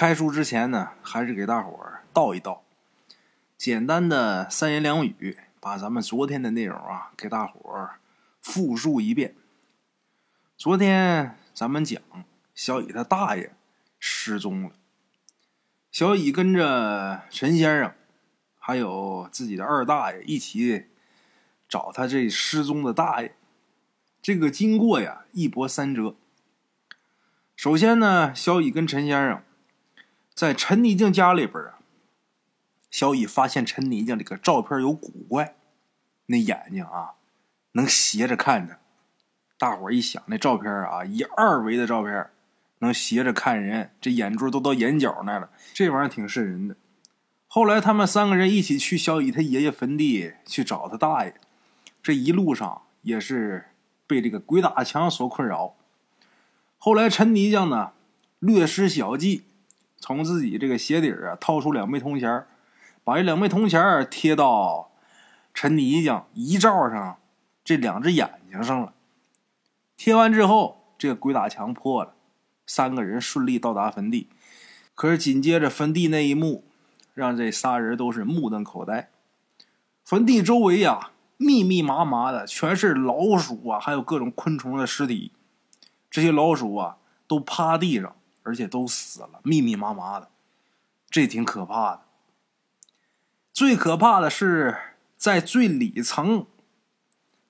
开书之前呢，还是给大伙儿道一道，简单的三言两语，把咱们昨天的内容啊，给大伙儿复述一遍。昨天咱们讲小乙他大爷失踪了，小乙跟着陈先生，还有自己的二大爷一起找他这失踪的大爷。这个经过呀，一波三折。首先呢，小乙跟陈先生。在陈泥静家里边啊，小乙发现陈泥静这个照片有古怪，那眼睛啊能斜着看着。大伙一想，那照片啊，一二维的照片能斜着看人，这眼珠都到眼角那了，这玩意儿挺瘆人的。后来他们三个人一起去小乙他爷爷坟地去找他大爷，这一路上也是被这个鬼打墙所困扰。后来陈泥匠呢略施小计。从自己这个鞋底啊掏出两枚铜钱把这两枚铜钱贴到陈泥匠遗照上这两只眼睛上了。贴完之后，这个鬼打墙破了，三个人顺利到达坟地。可是紧接着坟地那一幕，让这仨人都是目瞪口呆。坟地周围呀，密密麻麻的全是老鼠啊，还有各种昆虫的尸体。这些老鼠啊，都趴地上。而且都死了，密密麻麻的，这挺可怕的。最可怕的是，在最里层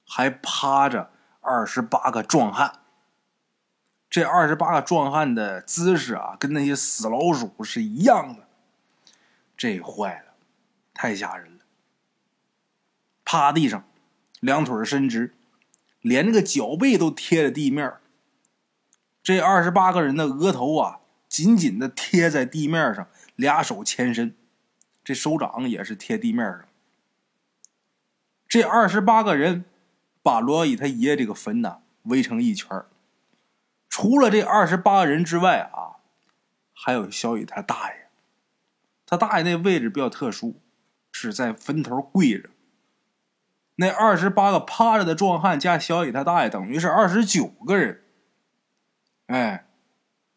还趴着二十八个壮汉。这二十八个壮汉的姿势啊，跟那些死老鼠是一样的。这坏了，太吓人了！趴地上，两腿伸直，连那个脚背都贴着地面。这二十八个人的额头啊，紧紧的贴在地面上，俩手前伸，这手掌也是贴地面上。这二十八个人把罗伊他爷这个坟呐围成一圈除了这二十八人之外啊，还有小雨他大爷。他大爷那位置比较特殊，是在坟头跪着。那二十八个趴着的壮汉加小雨他大爷，等于是二十九个人。哎，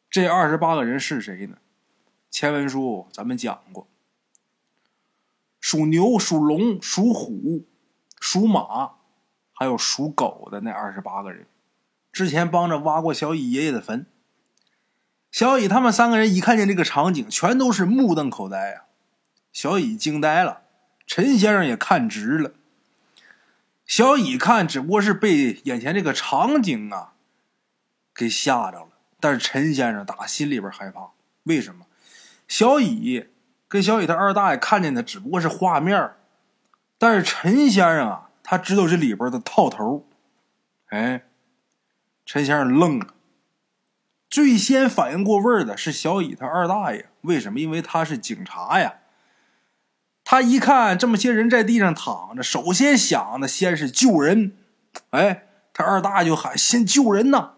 这二十八个人是谁呢？前文书咱们讲过，属牛、属龙、属虎、属马，还有属狗的那二十八个人，之前帮着挖过小乙爷爷的坟。小乙他们三个人一看见这个场景，全都是目瞪口呆啊！小乙惊呆了，陈先生也看直了。小乙看，只不过是被眼前这个场景啊。给吓着了，但是陈先生打心里边害怕。为什么？小乙跟小乙他二大爷看见的只不过是画面但是陈先生啊，他知道这里边的套头。哎，陈先生愣了。最先反应过味儿的是小乙他二大爷，为什么？因为他是警察呀。他一看这么些人在地上躺着，首先想的先是救人。哎，他二大爷就喊：“先救人呐！”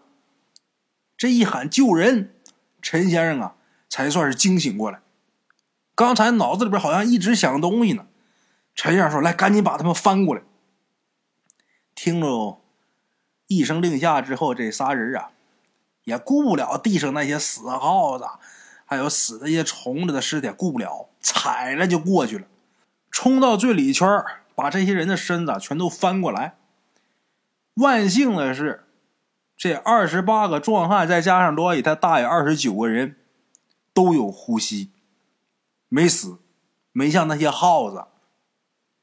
这一喊救人，陈先生啊，才算是惊醒过来。刚才脑子里边好像一直想东西呢。陈先生说：“来，赶紧把他们翻过来。”听着一声令下之后，这仨人啊，也顾不了地上那些死耗子，还有死的些虫子的尸体，顾不了，踩着就过去了，冲到最里圈，把这些人的身子全都翻过来。万幸的是。这二十八个壮汉，再加上罗伊他大爷二十九个人，都有呼吸，没死，没像那些耗子，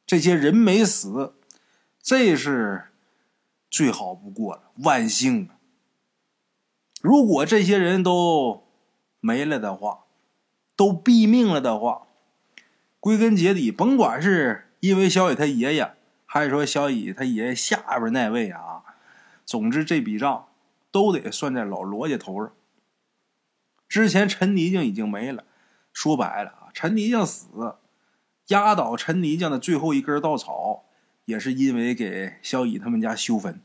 这些人没死，这是最好不过了，万幸啊！如果这些人都没了的话，都毙命了的话，归根结底，甭管是因为小乙他爷爷，还是说小乙他爷爷下边那位啊。总之，这笔账都得算在老罗家头上。之前陈泥匠已经没了，说白了啊，陈泥匠死，压倒陈泥匠的最后一根稻草，也是因为给小乙他们家修坟。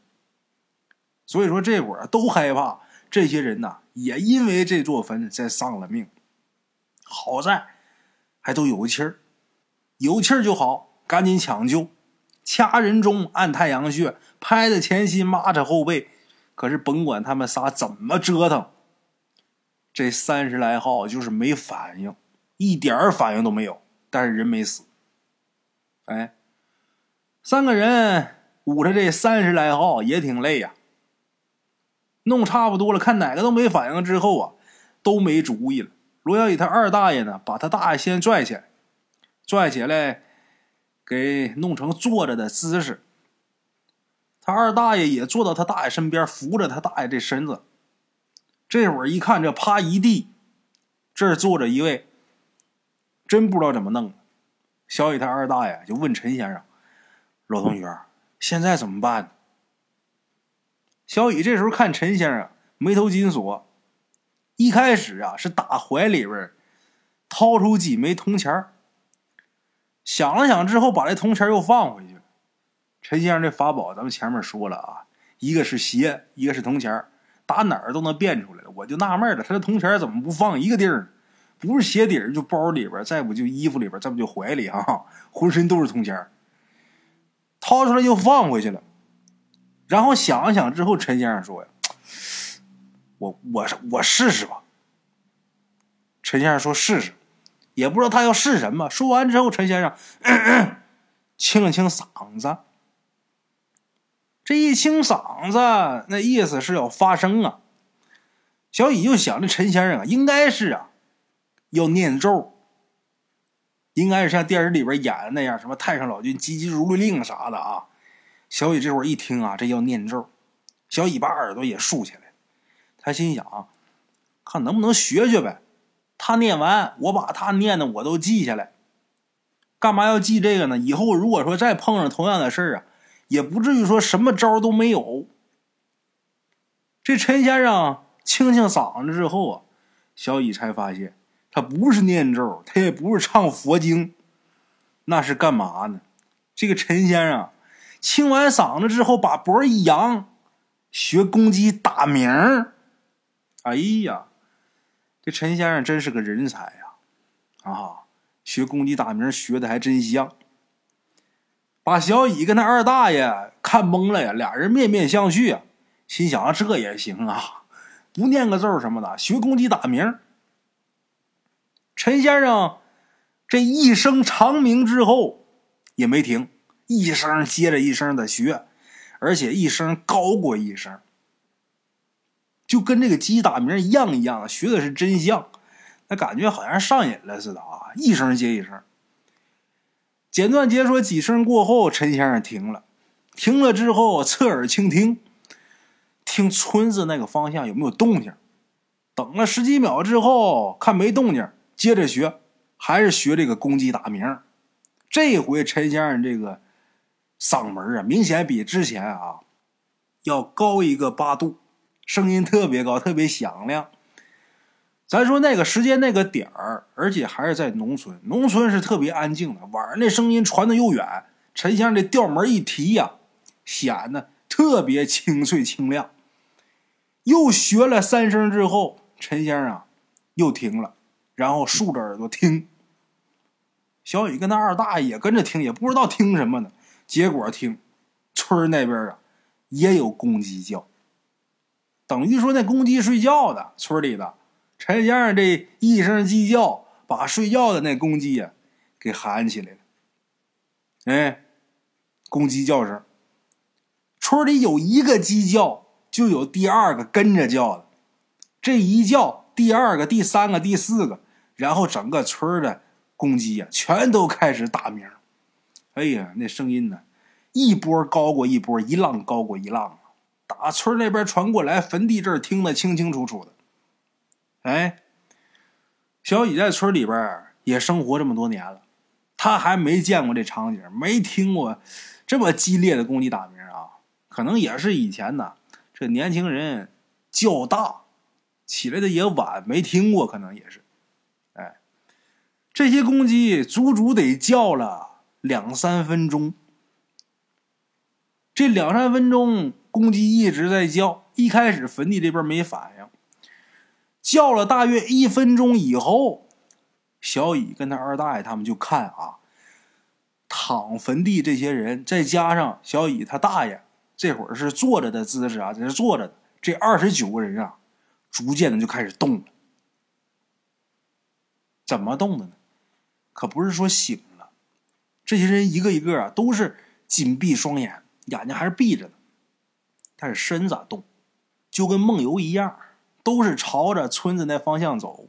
所以说，这会儿都害怕，这些人呐，也因为这座坟在丧了命。好在还都有气儿，有气儿就好，赶紧抢救。掐人中，按太阳穴，拍在前心，抹着后背。可是甭管他们仨怎么折腾，这三十来号就是没反应，一点反应都没有，但是人没死。哎，三个人捂着这三十来号也挺累呀。弄差不多了，看哪个都没反应之后啊，都没主意了。罗小雨他二大爷呢，把他大爷先拽起来，拽起来，给弄成坐着的姿势。他二大爷也坐到他大爷身边，扶着他大爷这身子。这会儿一看，这趴一地，这儿坐着一位，真不知道怎么弄。小雨他二大爷就问陈先生：“老同学，现在怎么办？”小雨这时候看陈先生眉头紧锁，一开始啊是打怀里边掏出几枚铜钱想了想之后把这铜钱又放回去。陈先生这法宝咱们前面说了啊，一个是鞋，一个是铜钱打哪儿都能变出来了。我就纳闷了，他这铜钱怎么不放一个地儿？不是鞋底儿就包里边，再不就衣服里边，再不就怀里哈，浑身都是铜钱掏出来又放回去了。然后想了想之后，陈先生说：“呀，我我我试试吧。”陈先生说：“试试。”也不知道他要试什么。说完之后，陈先生 清了清嗓子，这一清嗓子，那意思是要发声啊。小乙就想，这陈先生啊，应该是啊，要念咒，应该是像电视里边演的那样，什么太上老君急急如律令啥的啊。小雨这会儿一听啊，这要念咒，小雨把耳朵也竖起来他心想，看能不能学学呗。他念完，我把他念的我都记下来。干嘛要记这个呢？以后如果说再碰上同样的事儿啊，也不至于说什么招都没有。这陈先生清清嗓子之后啊，小雨才发现，他不是念咒，他也不是唱佛经，那是干嘛呢？这个陈先生。清完嗓子之后，把脖一扬，学公鸡打鸣哎呀，这陈先生真是个人才呀！啊，学公鸡打鸣学的还真像。把小乙跟他二大爷看懵了呀，俩人面面相觑啊，心想啊这也行啊，不念个咒什么的，学公鸡打鸣。陈先生这一声长鸣之后也没停。一声接着一声的学，而且一声高过一声，就跟这个鸡打鸣一样一样，学的是真像，那感觉好像上瘾了似的啊！一声接一声，简短解说几声过后，陈先生停了，停了之后侧耳倾听，听村子那个方向有没有动静。等了十几秒之后，看没动静，接着学，还是学这个公鸡打鸣。这回陈先生这个。嗓门啊，明显比之前啊要高一个八度，声音特别高，特别响亮。咱说那个时间那个点儿，而且还是在农村，农村是特别安静的。晚上那声音传的又远，陈先生这调门一提呀，显得特别清脆清亮。又学了三声之后，陈先生又停了，然后竖着耳朵听。小雨跟他二大爷也跟着听，也不知道听什么呢。结果听，村那边啊也有公鸡叫，等于说那公鸡睡觉的村里的陈先生这一声鸡叫，把睡觉的那公鸡呀给喊起来了。哎，公鸡叫声，村里有一个鸡叫，就有第二个跟着叫的，这一叫，第二个、第三个、第四个，然后整个村的公鸡呀全都开始打鸣。哎呀，那声音呢，一波高过一波，一浪高过一浪啊！打村那边传过来，坟地这儿听得清清楚楚的。哎，小乙在村里边也生活这么多年了，他还没见过这场景，没听过这么激烈的公鸡打鸣啊！可能也是以前呢，这年轻人较大，起来的也晚，没听过，可能也是。哎，这些公鸡足足得叫了。两三分钟，这两三分钟，公鸡一直在叫。一开始坟地这边没反应，叫了大约一分钟以后，小乙跟他二大爷他们就看啊，躺坟地这些人，再加上小乙他大爷这会儿是坐着的姿势啊，在这坐着的，这二十九个人啊，逐渐的就开始动了，怎么动的呢？可不是说醒了，这些人一个一个啊都是紧闭双眼，眼睛还是闭着的，但是身子动，就跟梦游一样，都是朝着村子那方向走。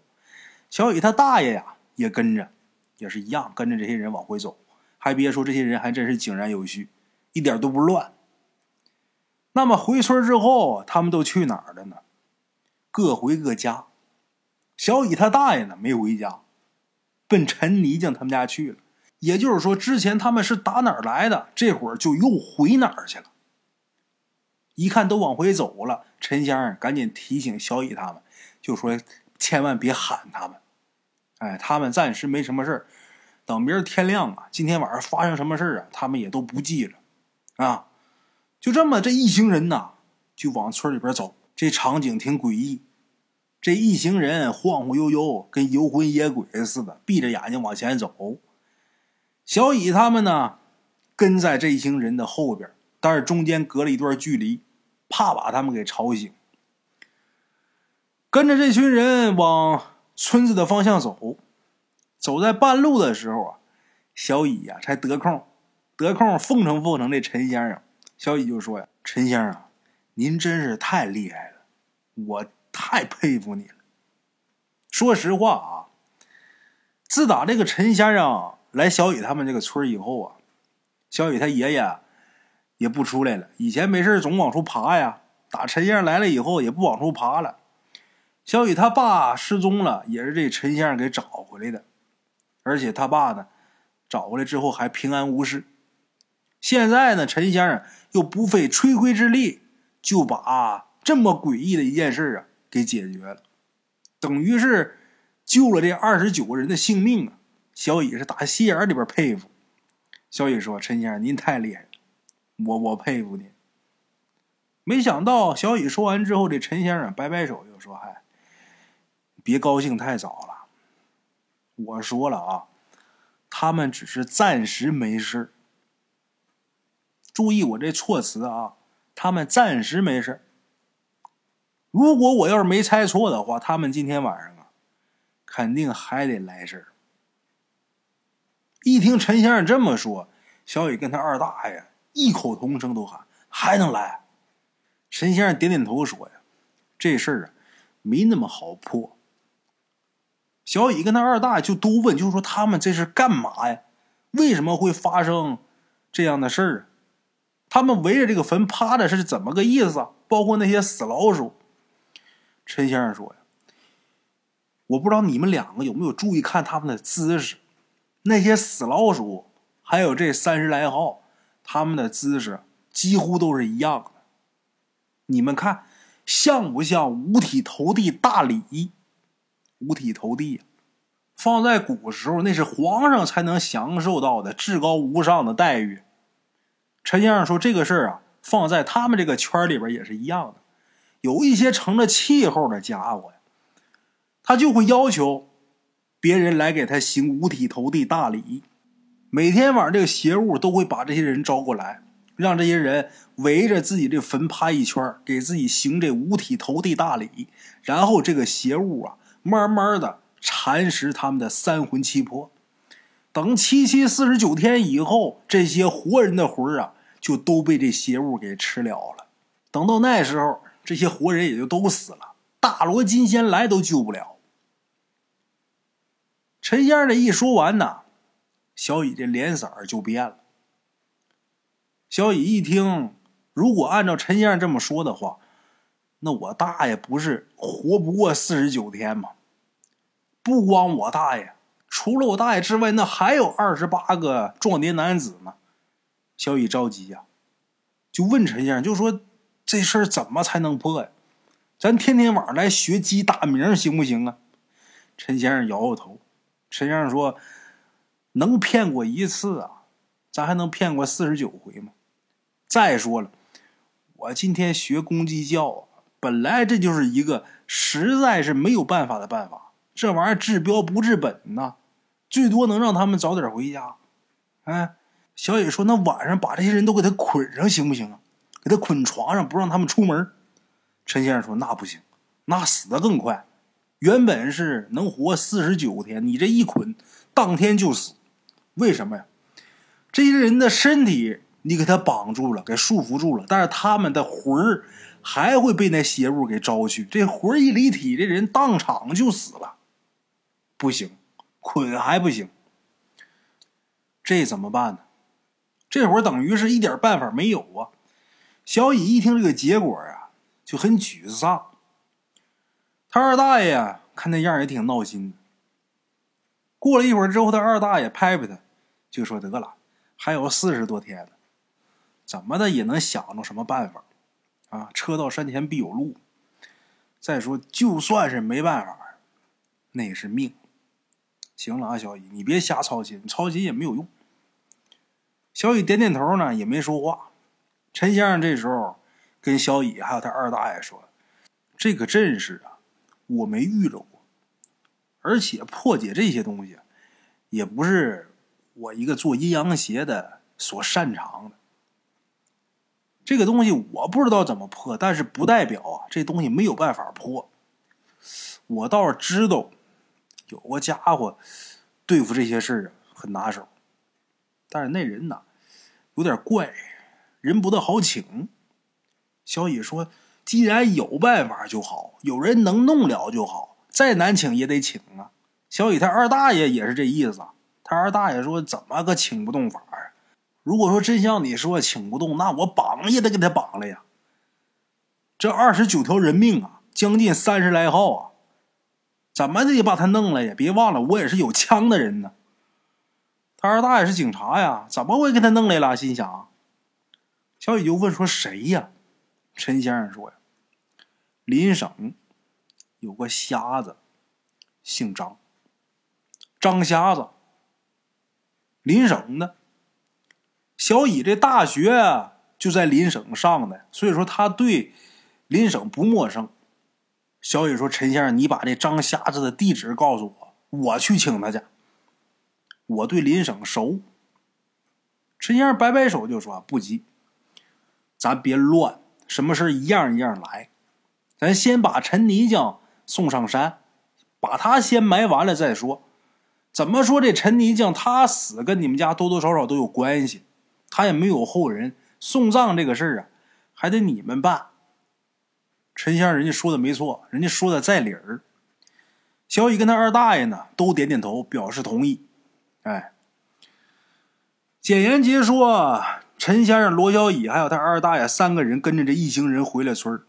小雨他大爷呀也跟着，也是一样跟着这些人往回走。还别说，这些人还真是井然有序，一点都不乱。那么回村之后，他们都去哪儿了呢？各回各家。小乙他大爷呢没回家，奔陈泥匠他们家去了。也就是说，之前他们是打哪儿来的，这会儿就又回哪儿去了。一看都往回走了，陈先生赶紧提醒小乙他们，就说千万别喊他们。哎，他们暂时没什么事儿。等明儿天亮啊，今天晚上发生什么事啊，他们也都不记着，啊，就这么这一行人呐，就往村里边走。这场景挺诡异，这一行人晃晃悠悠，跟游魂野鬼似的，闭着眼睛往前走。小乙他们呢，跟在这一行人的后边，但是中间隔了一段距离，怕把他们给吵醒。跟着这群人往村子的方向走。走在半路的时候啊，小乙呀才得空，得空奉承奉承这陈先生。小乙就说呀：“陈先生，您真是太厉害了，我太佩服你了。”说实话啊，自打这个陈先生来小乙他们这个村以后啊，小乙他爷爷也不出来了。以前没事总往出爬呀，打陈先生来了以后也不往出爬了。小雨他爸失踪了，也是这陈先生给找回来的。而且他爸呢，找回来之后还平安无事。现在呢，陈先生又不费吹灰之力，就把这么诡异的一件事啊给解决了，等于是救了这二十九个人的性命啊！小乙是打心眼里边佩服。小乙说：“陈先生，您太厉害，我我佩服你。”没想到小乙说完之后，这陈先生摆摆手就说：“嗨，别高兴太早了。”我说了啊，他们只是暂时没事注意我这措辞啊，他们暂时没事如果我要是没猜错的话，他们今天晚上啊，肯定还得来事一听陈先生这么说，小雨跟他二大爷异口同声都喊：“还能来？”陈先生点点头说：“呀，这事儿啊，没那么好破。”小乙跟他二大就都问，就说他们这是干嘛呀？为什么会发生这样的事儿？他们围着这个坟趴着是怎么个意思？包括那些死老鼠。陈先生说呀：“我不知道你们两个有没有注意看他们的姿势，那些死老鼠还有这三十来号，他们的姿势几乎都是一样的。你们看像不像五体投地大礼？”五体投地，放在古时候那是皇上才能享受到的至高无上的待遇。陈先生说这个事儿啊，放在他们这个圈里边也是一样的。有一些成了气候的家伙呀，他就会要求别人来给他行五体投地大礼。每天晚上，这个邪物都会把这些人招过来，让这些人围着自己这坟趴一圈，给自己行这五体投地大礼。然后这个邪物啊。慢慢的蚕食他们的三魂七魄，等七七四十九天以后，这些活人的魂啊，就都被这邪物给吃了了。等到那时候，这些活人也就都死了，大罗金仙来都救不了。陈先生这一说完呢，小乙这脸色就变了。小乙一听，如果按照陈先生这么说的话，那我大爷不是活不过四十九天吗？不光我大爷，除了我大爷之外，那还有二十八个壮年男子呢。小雨着急呀，就问陈先生，就说这事儿怎么才能破呀？咱天天晚上来学鸡打鸣行不行啊？陈先生摇摇头。陈先生说：“能骗过一次啊，咱还能骗过四十九回吗？再说了，我今天学公鸡叫啊。”本来这就是一个实在是没有办法的办法，这玩意儿治标不治本呐，最多能让他们早点回家。哎，小野说：“那晚上把这些人都给他捆上行不行啊？给他捆床上，不让他们出门。”陈先生说：“那不行，那死的更快。原本是能活四十九天，你这一捆，当天就死，为什么呀？这些人的身体你给他绑住了，给束缚住了，但是他们的魂儿还会被那邪物给招去。这魂儿一离体，这人当场就死了，不行，捆还不行，这怎么办呢？这会儿等于是一点办法没有啊！小乙一听这个结果啊，就很沮丧。他二大爷呀，看那样也挺闹心。过了一会儿之后，他二大爷拍拍他，就说：“得了，还有四十多天呢，怎么的也能想着什么办法啊？车到山前必有路。再说，就算是没办法，那也是命。行了啊，小乙，你别瞎操心，操心也没有用。”小乙点点头呢，也没说话。陈先生这时候跟小乙还有他二大爷说：“这个阵势啊。”我没遇着过，而且破解这些东西，也不是我一个做阴阳邪的所擅长的。这个东西我不知道怎么破，但是不代表啊，这东西没有办法破。我倒是知道有个家伙对付这些事儿啊很拿手，但是那人呐有点怪，人不大好请。小野说。既然有办法就好，有人能弄了就好，再难请也得请啊。小雨他二大爷也是这意思，他二大爷说怎么个请不动法啊？如果说真像你说请不动，那我绑也得给他绑了呀。这二十九条人命啊，将近三十来号啊，怎么得把他弄了呀？别忘了，我也是有枪的人呢。他二大爷是警察呀，怎么我也给他弄来了？心想，小雨就问说谁呀？陈先生说呀。邻省有个瞎子，姓张，张瞎子。邻省的小乙这大学就在邻省上的，所以说他对邻省不陌生。小乙说：“陈先生，你把这张瞎子的地址告诉我，我去请他去。我对邻省熟。”陈先生摆摆手就说：“不急，咱别乱，什么事一样一样来。”咱先把陈泥匠送上山，把他先埋完了再说。怎么说这陈泥匠他死跟你们家多多少少都有关系，他也没有后人，送葬这个事儿啊，还得你们办。陈先生人家说的没错，人家说的在理儿。小乙跟他二大爷呢都点点头表示同意。哎，简言结说，陈先生、罗小乙还有他二大爷三个人跟着这一行人回了村儿。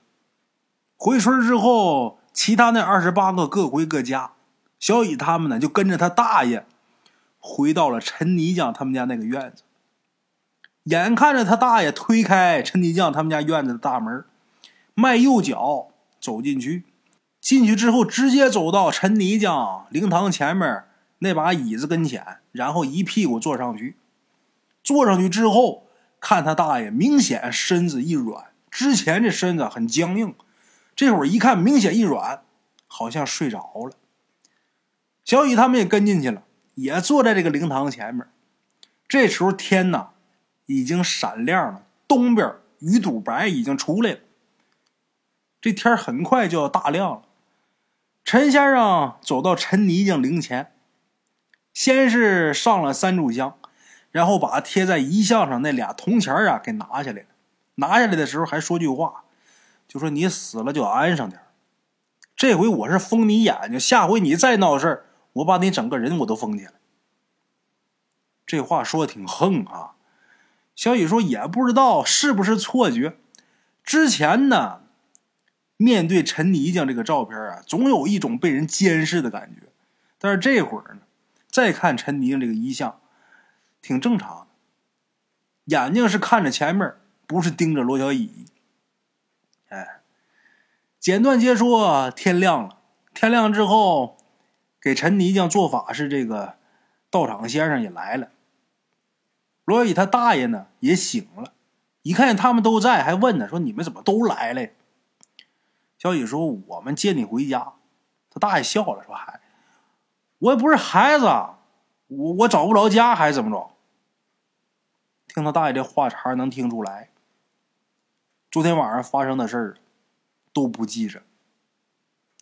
回村之后，其他那二十八个各回各家，小乙他们呢就跟着他大爷回到了陈泥匠他们家那个院子。眼看着他大爷推开陈泥匠他们家院子的大门，迈右脚走进去，进去之后直接走到陈泥匠灵堂前面那把椅子跟前，然后一屁股坐上去。坐上去之后，看他大爷明显身子一软，之前这身子很僵硬。这会儿一看，明显一软，好像睡着了。小雨他们也跟进去了，也坐在这个灵堂前面。这时候天呐，已经闪亮了，东边鱼肚白已经出来了。这天很快就要大亮了。陈先生走到陈泥匠灵前，先是上了三炷香，然后把贴在遗像上那俩铜钱啊给拿下来了。拿下来的时候还说句话。就说你死了就安上点这回我是封你眼睛，下回你再闹事我把你整个人我都封起来。这话说的挺横啊。小雨说也不知道是不是错觉，之前呢，面对陈泥匠这个照片啊，总有一种被人监视的感觉，但是这会儿呢，再看陈泥匠这个遗像，挺正常的，眼睛是看着前面，不是盯着罗小乙。哎，简短结说，天亮了。天亮之后，给陈泥匠做法是这个道场先生也来了。罗宇他大爷呢也醒了，一看他们都在，还问呢，说你们怎么都来了？小雨说：“我们接你回家。”他大爷笑了，说：“嗨，我也不是孩子，我我找不着家，还是怎么着？”听他大爷这话茬，能听出来。昨天晚上发生的事儿都不记着。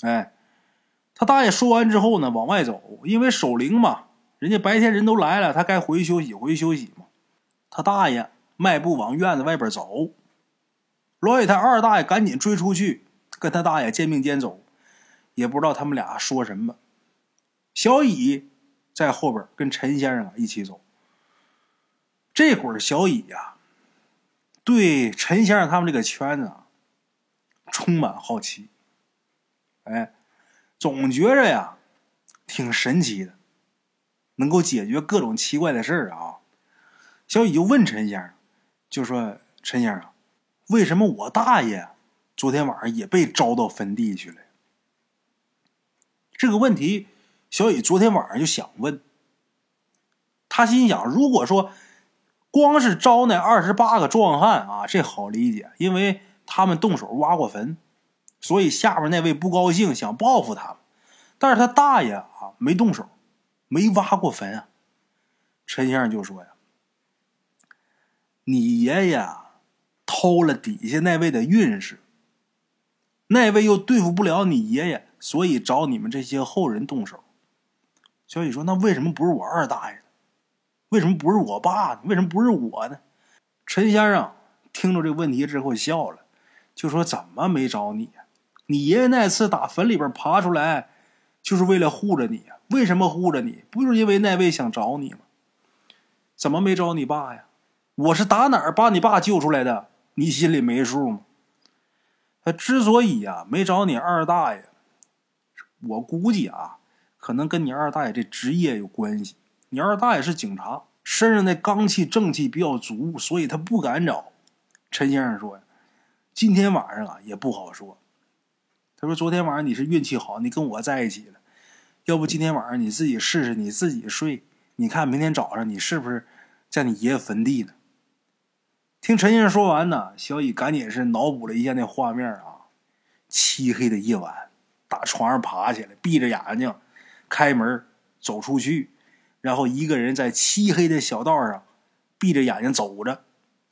哎，他大爷说完之后呢，往外走，因为守灵嘛，人家白天人都来了，他该回去休息，回去休息嘛。他大爷迈步往院子外边走，老野他二大爷赶紧追出去，跟他大爷肩并肩走，也不知道他们俩说什么。小乙在后边跟陈先生一起走。这会儿小乙呀，对陈先生他们这个圈子啊，充满好奇。哎。总觉着呀，挺神奇的，能够解决各种奇怪的事儿啊。小雨就问陈先生，就说：“陈先生，为什么我大爷昨天晚上也被招到坟地去了？”这个问题，小雨昨天晚上就想问。他心想：如果说光是招那二十八个壮汉啊，这好理解，因为他们动手挖过坟。所以下边那位不高兴，想报复他们，但是他大爷啊没动手，没挖过坟啊。陈先生就说呀：“你爷爷偷了底下那位的运势，那位又对付不了你爷爷，所以找你们这些后人动手。”小雨说：“那为什么不是我二大爷？为什么不是我爸？为什么不是我呢？”陈先生听着这个问题之后笑了，就说：“怎么没找你呀？”你爷爷那次打坟里边爬出来，就是为了护着你呀？为什么护着你？不就是因为那位想找你吗？怎么没找你爸呀？我是打哪儿把你爸救出来的？你心里没数吗？他之所以呀没找你二大爷，我估计啊，可能跟你二大爷这职业有关系。你二大爷是警察，身上那刚气正气比较足，所以他不敢找。陈先生说，今天晚上啊也不好说。他说：“昨天晚上你是运气好，你跟我在一起了。要不今天晚上你自己试试，你自己睡，你看明天早上你是不是在你爷爷坟地呢？”听陈先生说完呢，小乙赶紧是脑补了一下那画面啊。漆黑的夜晚，打床上爬起来，闭着眼睛，开门走出去，然后一个人在漆黑的小道上闭着眼睛走着，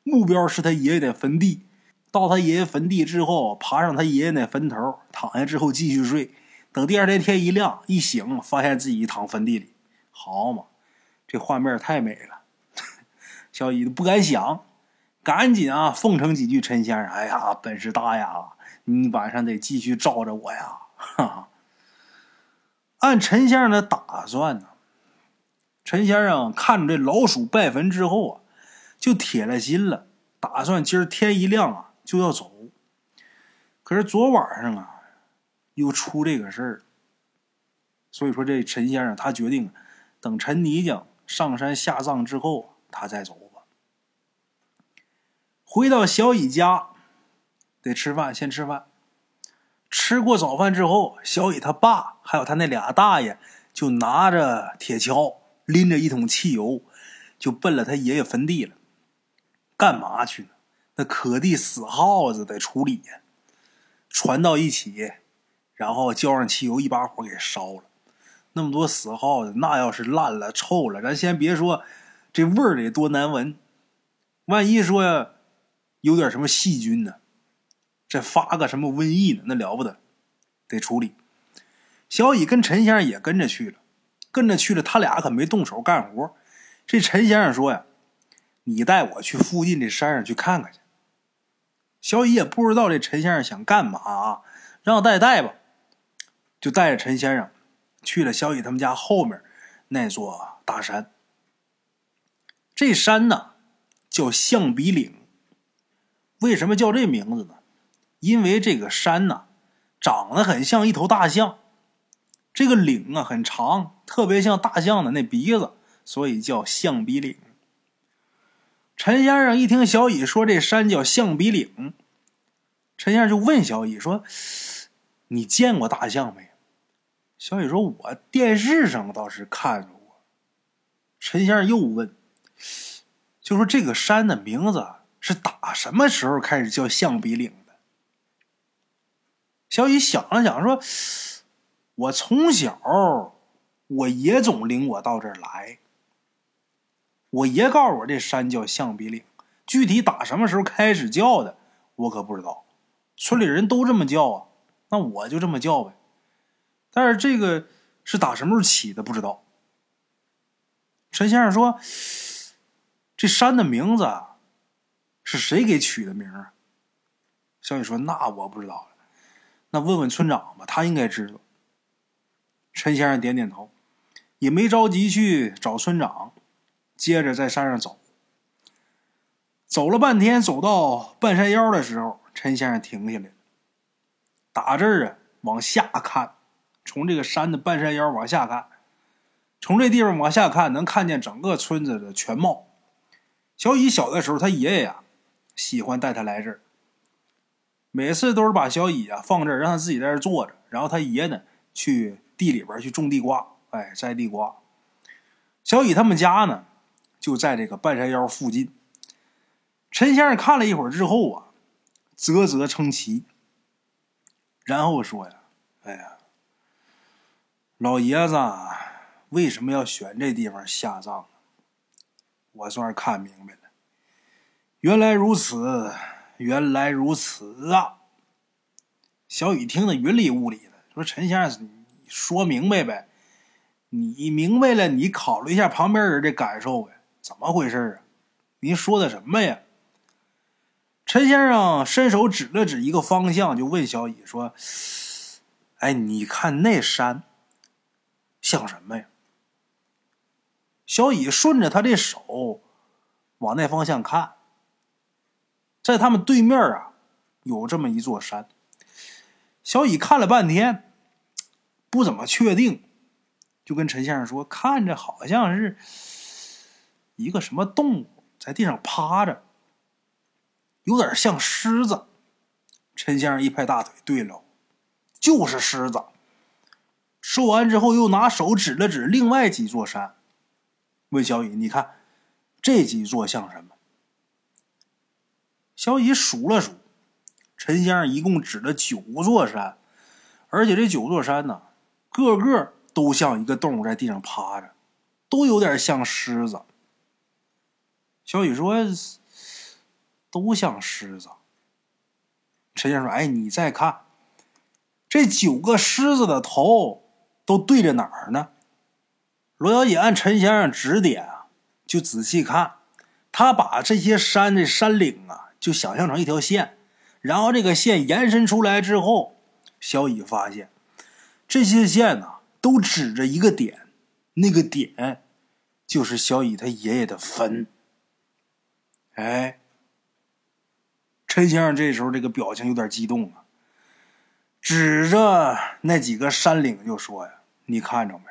目标是他爷爷的坟地。到他爷爷坟地之后，爬上他爷爷那坟头，躺下之后继续睡。等第二天天一亮，一醒，发现自己躺坟地里，好嘛，这画面太美了。小乙都不敢想，赶紧啊奉承几句陈先生。哎呀，本事大呀！你晚上得继续罩着我呀。哈哈。按陈先生的打算呢，陈先生看着这老鼠拜坟之后啊，就铁了心了，打算今儿天一亮啊。就要走，可是昨晚上啊，又出这个事儿，所以说这陈先生他决定等陈泥匠上山下葬之后，他再走吧。回到小乙家，得吃饭，先吃饭。吃过早饭之后，小乙他爸还有他那俩大爷就拿着铁锹，拎着一桶汽油，就奔了他爷爷坟地了。干嘛去呢？那可地死耗子得处理呀，传到一起，然后浇上汽油，一把火给烧了。那么多死耗子，那要是烂了、臭了，咱先别说这味儿得多难闻，万一说有点什么细菌呢，这发个什么瘟疫呢，那了不得，得处理。小乙跟陈先生也跟着去了，跟着去了，他俩可没动手干活。这陈先生说呀：“你带我去附近这山上去看看去。”小乙也不知道这陈先生想干嘛啊，让带带吧，就带着陈先生去了小乙他们家后面那座大山。这山呢叫象鼻岭，为什么叫这名字呢？因为这个山呢长得很像一头大象，这个岭啊很长，特别像大象的那鼻子，所以叫象鼻岭。陈先生一听小乙说这山叫象鼻岭，陈先生就问小乙说：“你见过大象没？”小乙说：“我电视上倒是看着过。”陈先生又问：“就说这个山的名字是打什么时候开始叫象鼻岭的？”小乙想了想说：“我从小我爷总领我到这儿来。”我爷告诉我，这山叫象鼻岭，具体打什么时候开始叫的，我可不知道。村里人都这么叫啊，那我就这么叫呗。但是这个是打什么时候起的不知道。陈先生说：“这山的名字是谁给取的名啊？”小雨说：“那我不知道了，那问问村长吧，他应该知道。”陈先生点点头，也没着急去找村长，接着在山上走。走了半天，走到半山腰的时候，陈先生停下来，打这儿啊往下看，从这个山的半山腰往下看，从这地方往下看，能看见整个村子的全貌。小乙小的时候，他爷爷呀喜欢带他来这儿。每次都是把小乙啊放这儿，让他自己在这坐着，然后他爷呢去地里边去种地瓜，哎，摘地瓜。小乙他们家呢就在这个半山腰附近。陈先生看了一会儿之后啊，啧啧称奇，然后说呀：“哎呀，老爷子为什么要选这地方下葬？我算是看明白了，原来如此。”原来如此啊！小雨听得云里雾里的，说：“陈先生，说明白呗？你明白了，你考虑一下旁边人的感受呗？怎么回事啊？您说的什么呀？”陈先生伸手指了指一个方向，就问小雨说：“哎，你看那山像什么呀？”小雨顺着他这手往那方向看。在他们对面啊，有这么一座山。小乙看了半天，不怎么确定，就跟陈先生说：“看着好像是一个什么动物在地上趴着，有点像狮子。”陈先生一拍大腿：“对了，就是狮子。”说完之后，又拿手指了指另外几座山，问小乙：“你看这几座像什么？”小乙数了数，陈先生一共指了九座山，而且这九座山呢，个个都像一个动物在地上趴着，都有点像狮子。小雨说：“都像狮子。”陈先生说：“哎，你再看，这九个狮子的头都对着哪儿呢？”罗小姐按陈先生指点啊，就仔细看，他把这些山的山岭啊。就想象成一条线，然后这个线延伸出来之后，小乙发现这些线呢都指着一个点，那个点就是小乙他爷爷的坟。哎，陈先生这时候这个表情有点激动啊，指着那几个山岭就说呀：“你看着没？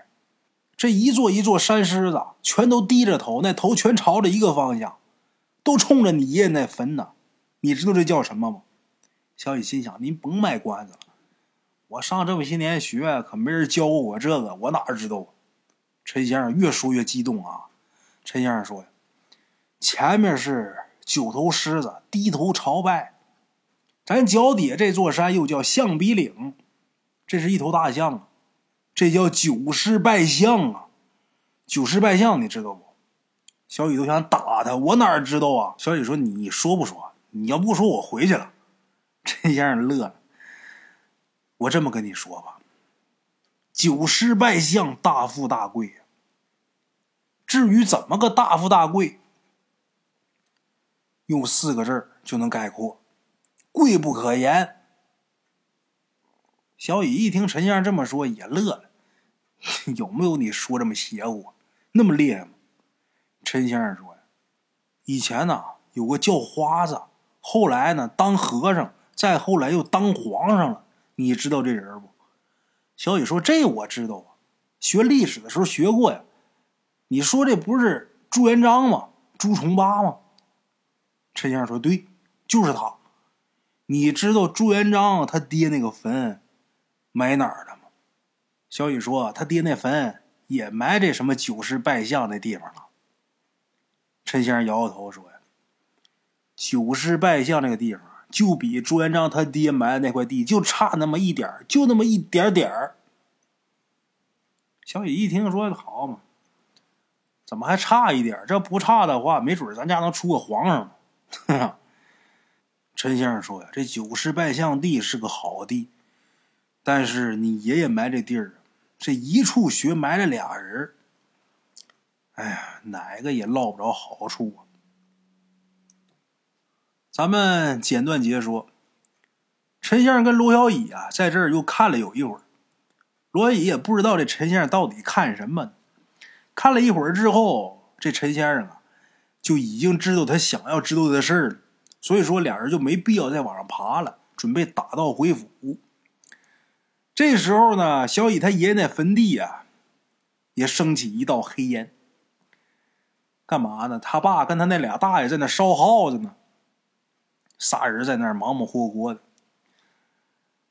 这一座一座山狮子全都低着头，那头全朝着一个方向，都冲着你爷爷那坟呢。”你知道这叫什么吗？小雨心想：“您甭卖关子了，我上这么些年学，可没人教过我这个，我哪知道？”陈先生越说越激动啊！陈先生说：“呀，前面是九头狮子低头朝拜，咱脚底下这座山又叫象鼻岭，这是一头大象啊，这叫九狮拜象啊！九狮拜象你知道不？”小雨都想打他，我哪知道啊？小雨说：“你说不说？”你要不说，我回去了。陈先生乐了。我这么跟你说吧，九狮拜象，大富大贵。至于怎么个大富大贵，用四个字就能概括：贵不可言。小雨一听陈先生这么说，也乐了。有没有你说这么邪乎，那么厉害吗？陈先生说呀，以前呢有个叫花子。后来呢，当和尚，再后来又当皇上了。你知道这人不？小雨说：“这我知道啊，学历史的时候学过呀。”你说这不是朱元璋吗？朱重八吗？陈先生说：“对，就是他。你知道朱元璋他爹那个坟埋哪儿的吗？”小雨说：“他爹那坟也埋这什么九世拜相那地方了。”陈先生摇摇头说。呀九世拜相那个地方，就比朱元璋他爹埋的那块地就差那么一点就那么一点点儿。小雨一听说好嘛，怎么还差一点这不差的话，没准咱家能出个皇上 陈先生说呀：“这九师拜相地是个好地，但是你爷爷埋这地儿这一处穴埋了俩人。哎呀，哪个也捞不着好处啊！咱们简短截说，陈先生跟罗小乙啊，在这儿又看了有一会儿。罗小乙也不知道这陈先生到底看什么。看了一会儿之后，这陈先生啊，就已经知道他想要知道的事儿了。所以说，俩人就没必要再往上爬了，准备打道回府。这时候呢，小乙他爷爷那坟地啊，也升起一道黑烟。干嘛呢？他爸跟他那俩大爷在那烧耗子呢。仨人在那忙忙活活的。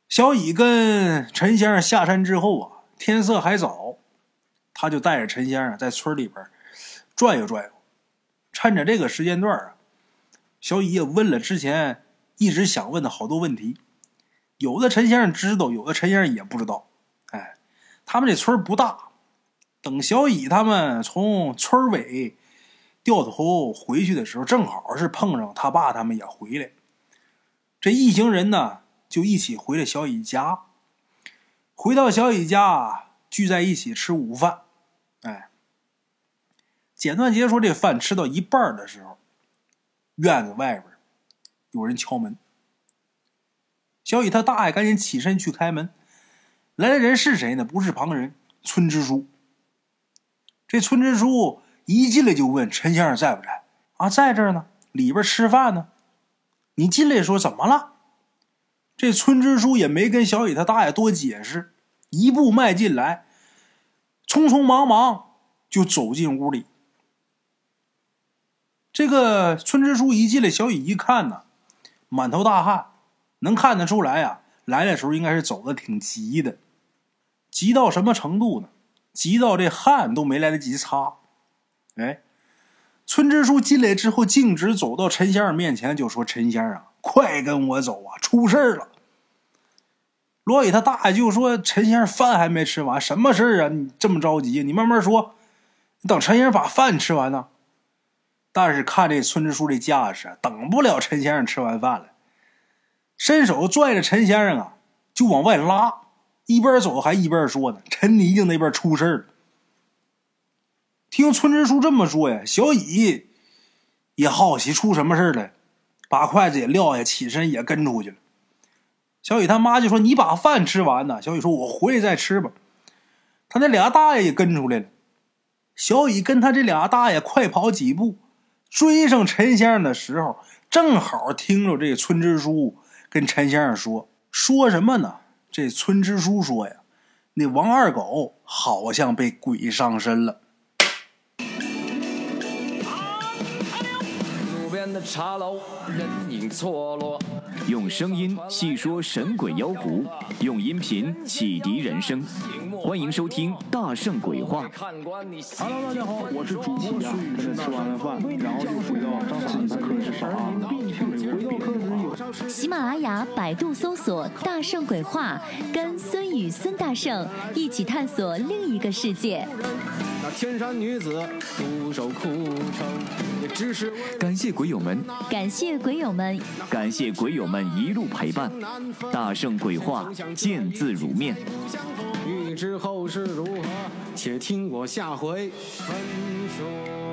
小乙跟陈先生下山之后啊，天色还早，他就带着陈先生在村里边转悠转悠。趁着这个时间段啊，小乙也问了之前一直想问的好多问题。有的陈先生知道，有的陈先生也不知道。哎，他们这村不大。等小乙他们从村尾。掉头回去的时候，正好是碰上他爸他们也回来，这一行人呢就一起回了小乙家。回到小乙家，聚在一起吃午饭。哎，简短杰说，这饭吃到一半的时候，院子外边有人敲门。小雨他大爷赶紧起身去开门，来的人是谁呢？不是旁人，村支书。这村支书。一进来就问陈先生在不在啊？在这儿呢，里边吃饭呢。你进来说怎么了？这村支书也没跟小雨他大爷多解释，一步迈进来，匆匆忙忙就走进屋里。这个村支书一进来，小雨一看呢，满头大汗，能看得出来呀，来的时候应该是走的挺急的，急到什么程度呢？急到这汗都没来得及擦。哎，村支书进来之后，径直走到陈先生面前，就说：“陈先生，快跟我走啊，出事了！”罗宇他大爷就说：“陈先生，饭还没吃完，什么事儿啊？你这么着急？你慢慢说，等陈先生把饭吃完呢。”但是看这村支书这架势，等不了陈先生吃完饭了，伸手拽着陈先生啊，就往外拉，一边走还一边说呢：“陈泥匠那边出事了。”听村支书这么说呀，小乙也好奇出什么事了，把筷子也撂下，起身也跟出去了。小乙他妈就说：“你把饭吃完呢。”小乙说：“我回去再吃吧。”他那俩大爷也跟出来了。小乙跟他这俩大爷快跑几步，追上陈先生的时候，正好听着这村支书跟陈先生说：“说什么呢？”这村支书说呀：“那王二狗好像被鬼上身了。”茶楼人影错落，用声音细说神鬼妖狐，用音频启迪人生。欢迎收听《大圣鬼话》。Hello，大家好，我是主播孙宇。吃完了饭，然后就回到自己的课室上啊。喜马拉雅、百度搜索“大圣鬼话”，跟孙宇、孙大圣一起探索另一个世界。那天山女子独守空城，感谢鬼友们，感谢鬼友们，感谢鬼友们一路陪伴。大圣鬼话，见字如面。欲知后事如何，且听我下回分说。